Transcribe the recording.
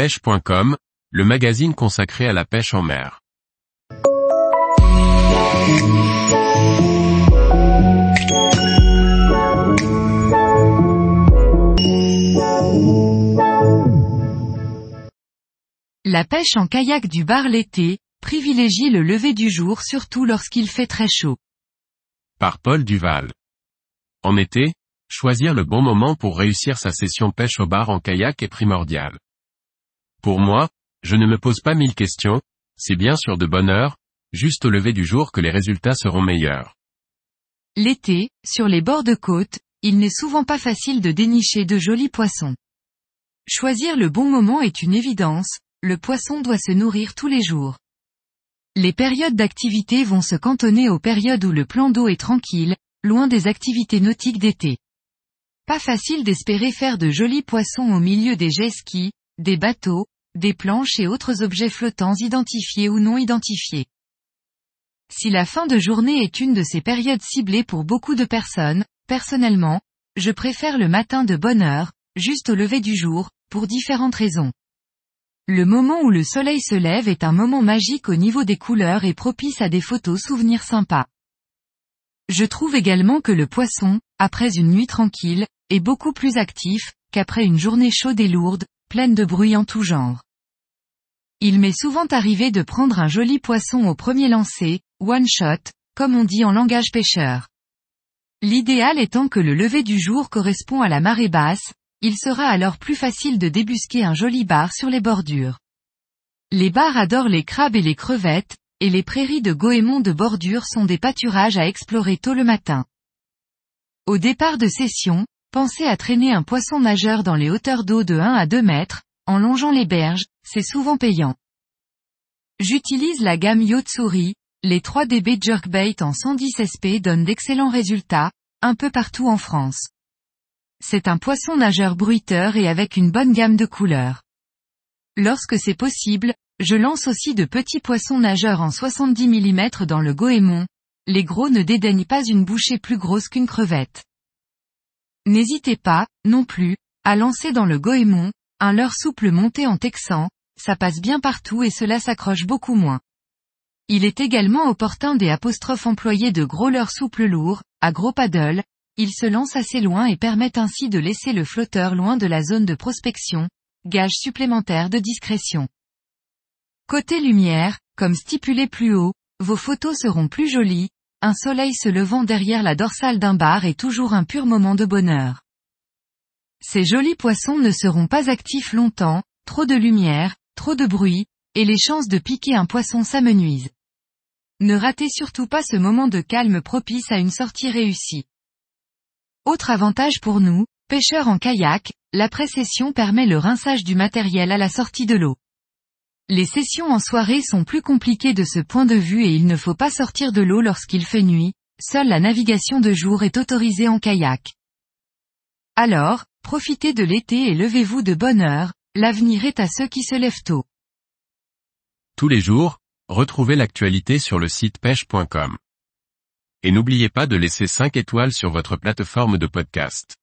pêche.com, le magazine consacré à la pêche en mer. La pêche en kayak du bar l'été, privilégie le lever du jour surtout lorsqu'il fait très chaud. Par Paul Duval. En été, choisir le bon moment pour réussir sa session pêche au bar en kayak est primordial. Pour moi, je ne me pose pas mille questions, c'est bien sûr de bonne heure, juste au lever du jour que les résultats seront meilleurs. L'été, sur les bords de côte, il n'est souvent pas facile de dénicher de jolis poissons. Choisir le bon moment est une évidence, le poisson doit se nourrir tous les jours. Les périodes d'activité vont se cantonner aux périodes où le plan d'eau est tranquille, loin des activités nautiques d'été. Pas facile d'espérer faire de jolis poissons au milieu des jet skis, des bateaux, des planches et autres objets flottants identifiés ou non identifiés. Si la fin de journée est une de ces périodes ciblées pour beaucoup de personnes, personnellement, je préfère le matin de bonne heure, juste au lever du jour, pour différentes raisons. Le moment où le soleil se lève est un moment magique au niveau des couleurs et propice à des photos souvenirs sympas. Je trouve également que le poisson, après une nuit tranquille, est beaucoup plus actif, qu'après une journée chaude et lourde, pleine de bruit en tout genre. Il m'est souvent arrivé de prendre un joli poisson au premier lancer, one shot, comme on dit en langage pêcheur. L'idéal étant que le lever du jour correspond à la marée basse, il sera alors plus facile de débusquer un joli bar sur les bordures. Les bars adorent les crabes et les crevettes, et les prairies de goémon de bordure sont des pâturages à explorer tôt le matin. Au départ de session, pensez à traîner un poisson nageur dans les hauteurs d'eau de 1 à 2 mètres, en longeant les berges, c'est souvent payant. J'utilise la gamme Yotsuri, les 3DB Jerkbait en 110 SP donnent d'excellents résultats, un peu partout en France. C'est un poisson nageur bruiteur et avec une bonne gamme de couleurs. Lorsque c'est possible, je lance aussi de petits poissons nageurs en 70 mm dans le goémon, les gros ne dédaignent pas une bouchée plus grosse qu'une crevette. N'hésitez pas, non plus, à lancer dans le goémon, un leurre souple monté en texan, ça passe bien partout et cela s'accroche beaucoup moins. Il est également opportun des apostrophes employés de gros leurres souples lourds, à gros paddle, ils se lancent assez loin et permettent ainsi de laisser le flotteur loin de la zone de prospection, gage supplémentaire de discrétion. Côté lumière, comme stipulé plus haut, vos photos seront plus jolies, un soleil se levant derrière la dorsale d'un bar est toujours un pur moment de bonheur. Ces jolis poissons ne seront pas actifs longtemps, trop de lumière, trop de bruit, et les chances de piquer un poisson s'amenuisent. Ne ratez surtout pas ce moment de calme propice à une sortie réussie. Autre avantage pour nous, pêcheurs en kayak, la précession permet le rinçage du matériel à la sortie de l'eau. Les sessions en soirée sont plus compliquées de ce point de vue et il ne faut pas sortir de l'eau lorsqu'il fait nuit, seule la navigation de jour est autorisée en kayak. Alors, profitez de l'été et levez-vous de bonne heure, l'avenir est à ceux qui se lèvent tôt. Tous les jours, retrouvez l'actualité sur le site pêche.com. Et n'oubliez pas de laisser 5 étoiles sur votre plateforme de podcast.